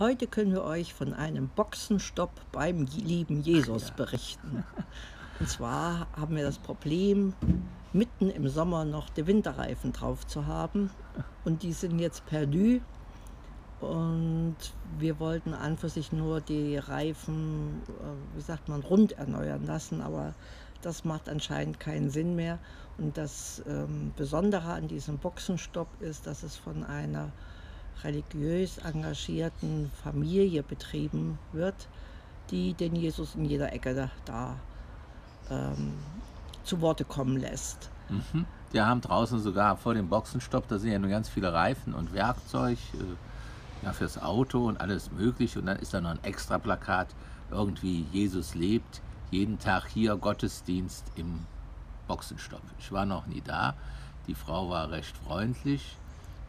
Heute können wir euch von einem Boxenstopp beim lieben Jesus berichten. Und zwar haben wir das Problem, mitten im Sommer noch die Winterreifen drauf zu haben. Und die sind jetzt perdu. Und wir wollten an für sich nur die Reifen, äh, wie sagt man, rund erneuern lassen. Aber das macht anscheinend keinen Sinn mehr. Und das ähm, Besondere an diesem Boxenstopp ist, dass es von einer religiös engagierten Familie betrieben wird, die den Jesus in jeder Ecke da, da ähm, zu Worte kommen lässt. Mhm. Die haben draußen sogar vor dem Boxenstopp, da sind ja nur ganz viele Reifen und Werkzeug äh, ja, fürs Auto und alles mögliche. Und dann ist da noch ein extra Plakat, irgendwie Jesus lebt, jeden Tag hier Gottesdienst im Boxenstopp. Ich war noch nie da. Die Frau war recht freundlich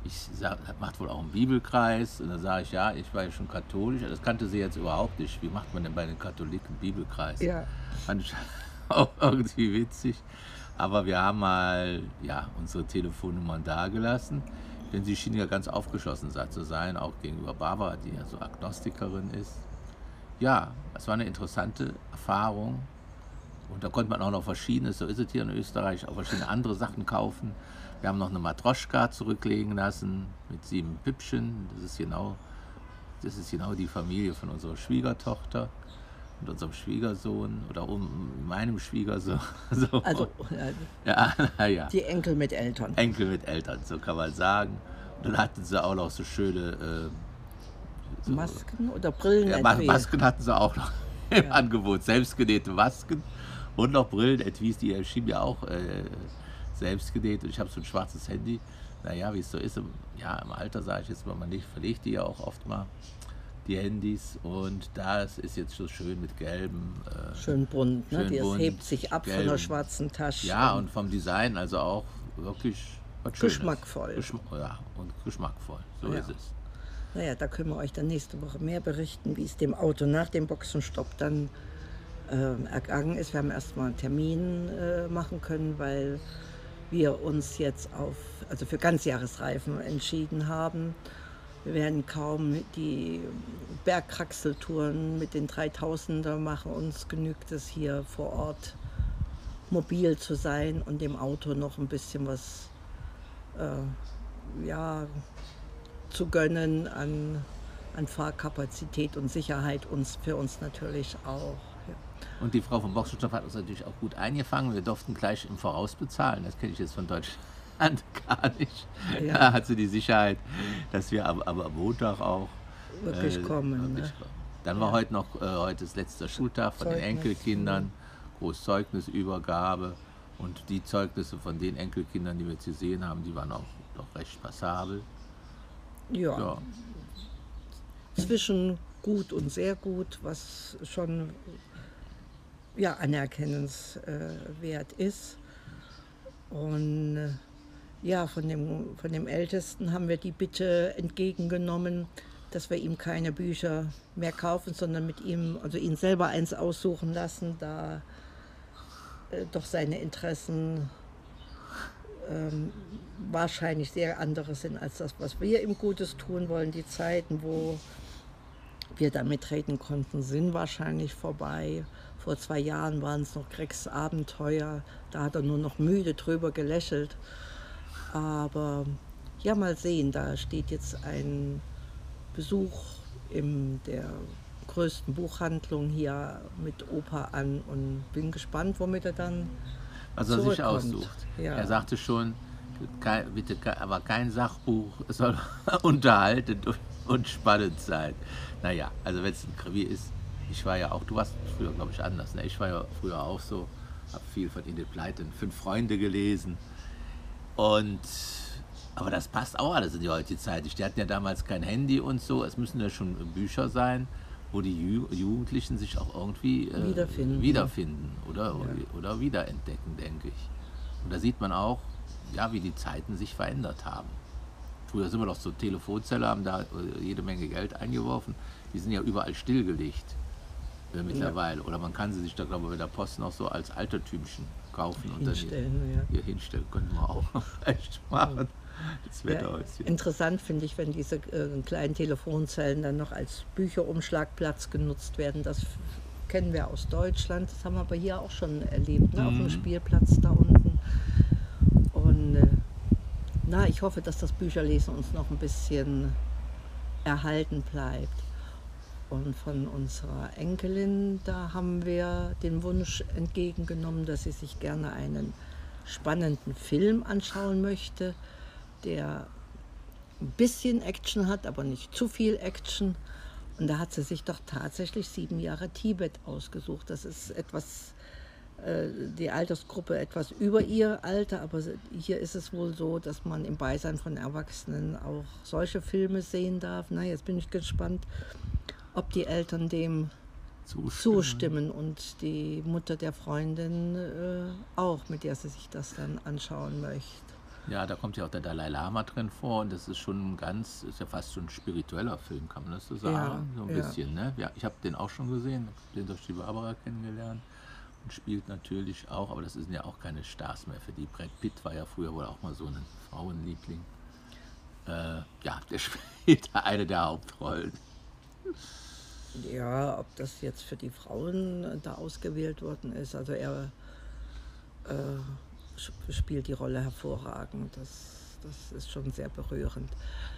ich sag, macht wohl auch einen Bibelkreis. Und dann sage ich, ja, ich war ja schon katholisch. Das kannte sie jetzt überhaupt nicht. Wie macht man denn bei den Katholiken Bibelkreis? Ja. Fand ich auch irgendwie witzig. Aber wir haben mal ja, unsere Telefonnummern dagelassen. Denn sie schien ja ganz aufgeschlossen zu sein, auch gegenüber Barbara, die ja so Agnostikerin ist. Ja, es war eine interessante Erfahrung. Und da konnte man auch noch verschiedene, so ist es hier in Österreich, auch verschiedene andere Sachen kaufen. Wir haben noch eine Matroschka zurücklegen lassen mit sieben Püppchen. Das ist genau, das ist genau die Familie von unserer Schwiegertochter und unserem Schwiegersohn oder um meinem Schwiegersohn. So. Also ja, ja, die Enkel mit Eltern. Enkel mit Eltern, so kann man sagen. Und dann hatten sie auch noch so schöne äh, so, Masken oder Brillen. Ja, Masken hatten sie auch noch im Angebot. Selbstgenähte Masken und noch Brillen, etwas, die erschien ja auch äh, selbst genäht und ich habe so ein schwarzes Handy. Naja, wie es so ist, im, ja, im Alter sage ich jetzt mal, man nicht, verlegt die ja auch oft mal, die Handys. Und das ist jetzt so schön mit gelben. Äh, schön bunt, ne? Schön bunt, hebt sich ab gelben. von der schwarzen Tasche. Ja, und vom Design also auch wirklich geschmackvoll. Geschm ja, und geschmackvoll, so ja. ist es. Naja, da können wir euch dann nächste Woche mehr berichten, wie es dem Auto nach dem Boxenstopp dann äh, ergangen ist. Wir haben erstmal einen Termin äh, machen können, weil wir uns jetzt auf, also für Ganzjahresreifen entschieden haben. Wir werden kaum die Bergkraxeltouren mit den 3000er machen. Uns genügt es hier vor Ort mobil zu sein und dem Auto noch ein bisschen was äh, ja, zu gönnen an, an Fahrkapazität und Sicherheit uns für uns natürlich auch. Und die Frau vom Boxenstoff hat uns natürlich auch gut eingefangen. Wir durften gleich im Voraus bezahlen. Das kenne ich jetzt von Deutschland gar nicht. Ja. Da hat sie die Sicherheit, dass wir am, am Montag auch wirklich äh, kommen. Wirklich ne? Dann war ja. heute noch, äh, heute ist letzter Schultag von Zeugnis. den Enkelkindern, Großzeugnisübergabe. Und die Zeugnisse von den Enkelkindern, die wir jetzt gesehen haben, die waren auch doch recht passabel. Ja. ja. Zwischen gut und sehr gut, was schon ja, anerkennenswert ist. Und äh, ja, von dem, von dem Ältesten haben wir die Bitte entgegengenommen, dass wir ihm keine Bücher mehr kaufen, sondern mit ihm, also ihn selber eins aussuchen lassen, da äh, doch seine Interessen ähm, wahrscheinlich sehr andere sind als das, was wir ihm Gutes tun wollen. Die Zeiten, wo wir da mitreden konnten, sind wahrscheinlich vorbei. Vor zwei Jahren waren es noch Gregs Abenteuer, da hat er nur noch müde drüber gelächelt. Aber ja, mal sehen, da steht jetzt ein Besuch in der größten Buchhandlung hier mit Opa an und bin gespannt, womit er dann was er sich aussucht. Ja. Er sagte schon, kein, bitte, aber kein Sachbuch soll unterhaltend und spannend sein. Naja, also wenn es ein Krimi ist, ich war ja auch, du warst früher, glaube ich, anders. Ne? Ich war ja früher auch so, habe viel von Edith Pleiten, Fünf Freunde gelesen. Und, aber das passt auch alles in die heutige Zeit. Die hatten ja damals kein Handy und so. Es müssen ja schon Bücher sein, wo die Ju Jugendlichen sich auch irgendwie äh, wiederfinden, wiederfinden oder, ja. oder wiederentdecken, denke ich. Und da sieht man auch, ja, wie die Zeiten sich verändert haben. Früher sind wir doch so Telefonzelle, haben da jede Menge Geld eingeworfen. Die sind ja überall stillgelegt äh, mittlerweile. Ja. Oder man kann sie sich da, glaube ich, bei der Post noch so als Altertümchen kaufen und dann hier, ja. hier hinstellen. Könnten wir auch echt machen. Das Ja, interessant finde ich, wenn diese äh, kleinen Telefonzellen dann noch als Bücherumschlagplatz genutzt werden. Das kennen wir aus Deutschland. Das haben wir aber hier auch schon erlebt, ne? auf dem Mhm. Spielplatz da unten. Und äh, na, ich hoffe, dass das Bücherlesen uns noch ein bisschen erhalten bleibt. Und von unserer Enkelin, da haben wir den Wunsch entgegengenommen, dass sie sich gerne einen spannenden Film anschauen möchte, der ein bisschen Action hat, aber nicht zu viel Action. Und da hat sie sich doch tatsächlich sieben Jahre Tibet ausgesucht. Das ist etwas, äh, die Altersgruppe etwas über ihr Alter, aber hier ist es wohl so, dass man im Beisein von Erwachsenen auch solche Filme sehen darf. Na, jetzt bin ich gespannt, ob die Eltern dem Zustimmen. zustimmen und die Mutter der Freundin äh, auch, mit der sie sich das dann anschauen möchte. Ja, da kommt ja auch der Dalai Lama drin vor und das ist schon ein ganz, ist ja fast schon ein spiritueller Film, kann man das so sagen? Ja, so ein ja. bisschen, ne? Ja, ich habe den auch schon gesehen, den durch die Barbara kennengelernt und spielt natürlich auch, aber das sind ja auch keine Stars mehr für die. Brad Pitt war ja früher wohl auch mal so ein Frauenliebling. Äh, ja, der spielt eine der Hauptrollen. Ja, ob das jetzt für die Frauen äh, da ausgewählt worden ist, also er äh, sp- spielt die Rolle hervorragend. Das, das ist schon sehr berührend.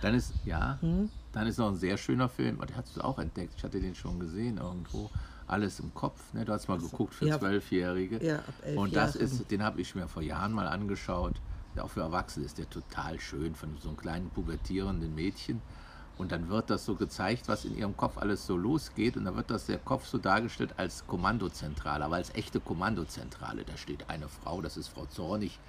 Dann ist, ja, Hm? dann ist noch ein sehr schöner Film, den hast du auch entdeckt, ich hatte den schon gesehen irgendwo. Alles im Kopf, ne? du hast mal geguckt für Ja. Zwölfjährige. Ja, ab elf Und das Jahren. ist, den habe ich mir vor Jahren mal angeschaut. Der auch für Erwachsene ist der total schön, von so einem kleinen pubertierenden Mädchen. Und dann wird das so gezeigt, was in ihrem Kopf alles so losgeht. Und dann wird das der Kopf so dargestellt als Kommandozentrale, aber als echte Kommandozentrale. Da steht eine Frau, das ist Frau Zornig,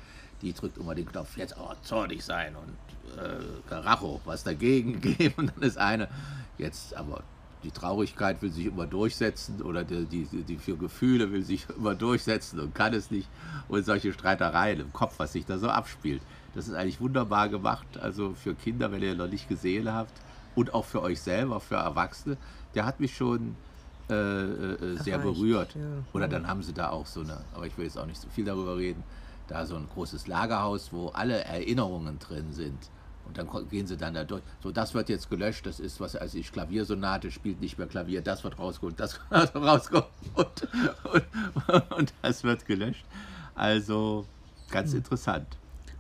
die drückt immer den Knopf, jetzt aber zornig sein und äh, Karacho, was dagegen geben. Und dann ist eine, jetzt aber die Traurigkeit will sich immer durchsetzen oder die, die, die für Gefühle will sich immer durchsetzen und kann es nicht. Und solche Streitereien im Kopf, was sich da so abspielt. Das ist eigentlich wunderbar gemacht. Also für Kinder, wenn ihr noch nicht gesehen habt und auch für euch selber, für Erwachsene, der hat mich schon äh, äh, sehr Erreicht, berührt. ja. Oder dann haben sie da auch so eine, aber ich will jetzt auch nicht so viel darüber reden, da so ein großes Lagerhaus, wo alle Erinnerungen drin sind. Und dann gehen sie dann da durch. So, das wird jetzt gelöscht, das ist, was weiß ich, Klaviersonate, spielt nicht mehr Klavier, das wird rausgeholt, das wird rausgeholt und, und, und das wird gelöscht. Also ganz interessant.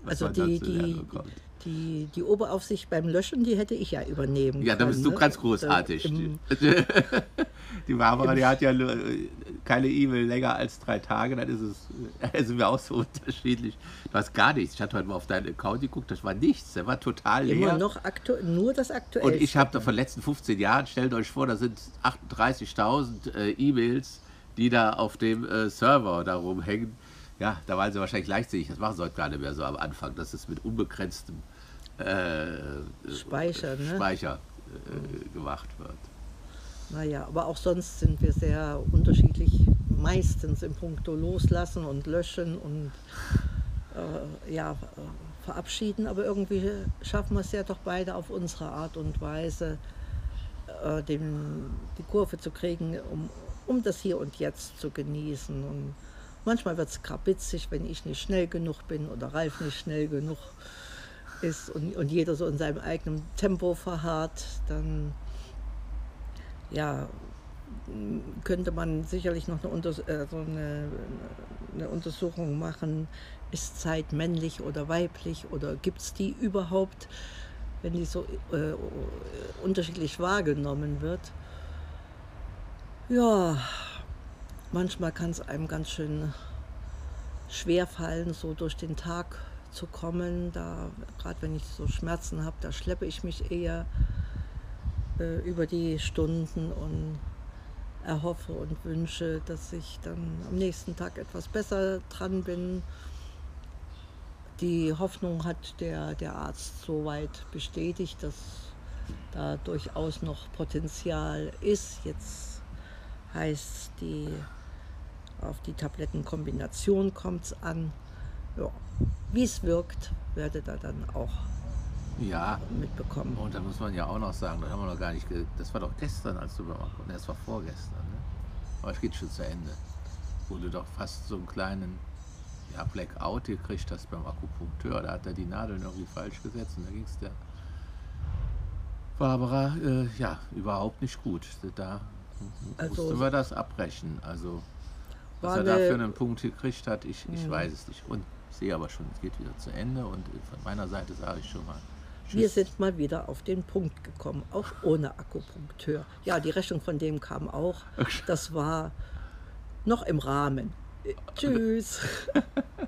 was Also die, zu die, lernen bekommt. Die, die Oberaufsicht beim Löschen, die hätte ich ja übernehmen Ja, da können. bist du ne? ganz großartig. im- Die Barbara, die hat ja äh, keine E-Mail länger als drei Tage, dann ist es, äh, sind wir auch so unterschiedlich. Du hast gar nichts. Ich hatte heute mal auf deinen Account geguckt, das war nichts. Der war total leer. Immer noch aktuell, nur das Aktuelle. Und ich habe da von den letzten 15 Jahren, stellt euch vor, da sind 38.000 äh, E-Mails, die da auf dem äh, Server da rumhängen. Ja, da waren sie wahrscheinlich leichtsinnig. Das machen sie heute gar nicht mehr so am Anfang, dass es mit unbegrenztem äh, Speicher, ne? Speicher äh, gemacht wird. Naja, aber auch sonst sind wir sehr unterschiedlich, meistens im Punkto Loslassen und Löschen und äh, ja, verabschieden. Aber irgendwie schaffen wir es ja doch beide auf unsere Art und Weise, äh, den, die Kurve zu kriegen, um, um das Hier und Jetzt zu genießen. Und manchmal wird es krabitzig, wenn ich nicht schnell genug bin oder Ralf nicht schnell genug ist und, und jeder so in seinem eigenen Tempo verharrt, dann ja, könnte man sicherlich noch eine, Unters äh, so eine, eine Untersuchung machen, ist Zeit männlich oder weiblich oder gibt es die überhaupt, wenn die so äh, unterschiedlich wahrgenommen wird. Ja, manchmal kann es einem ganz schön schwer fallen, so durch den Tag zu kommen. Da, gerade wenn ich so Schmerzen habe, da schleppe ich mich eher äh, über die Stunden und erhoffe und wünsche, dass ich dann am nächsten Tag etwas besser dran bin. Die Hoffnung hat der, der Arzt soweit bestätigt, dass da durchaus noch Potenzial ist. Jetzt heißt die, auf die Tablettenkombination kommt es an. Ja. Wie es wirkt, werdet ihr dann auch Ja, mitbekommen. und da muss man ja auch noch sagen, das haben wir noch gar nicht, ge das war doch gestern, als du bei mir Ne, das war vorgestern, ne? Aber es geht schon zu Ende. Wo du doch fast so einen kleinen ja, Blackout gekriegt hast beim Akupunkteur. Da hat er die Nadeln irgendwie falsch gesetzt und da ging es der Barbara äh, ja überhaupt nicht gut. Da Also- mussten wir das abbrechen. Also was er da eine- für einen Punkt gekriegt hat, ich, ich Mhm. weiß es nicht. Und ich sehe aber schon, es geht wieder zu Ende und von meiner Seite sage ich schon mal. Wir Tschüss. sind mal wieder auf den Punkt gekommen, auch ohne Akupunkteur. Ja, die Rechnung von dem kam auch. Das war noch im Rahmen. Äh, Tschüss.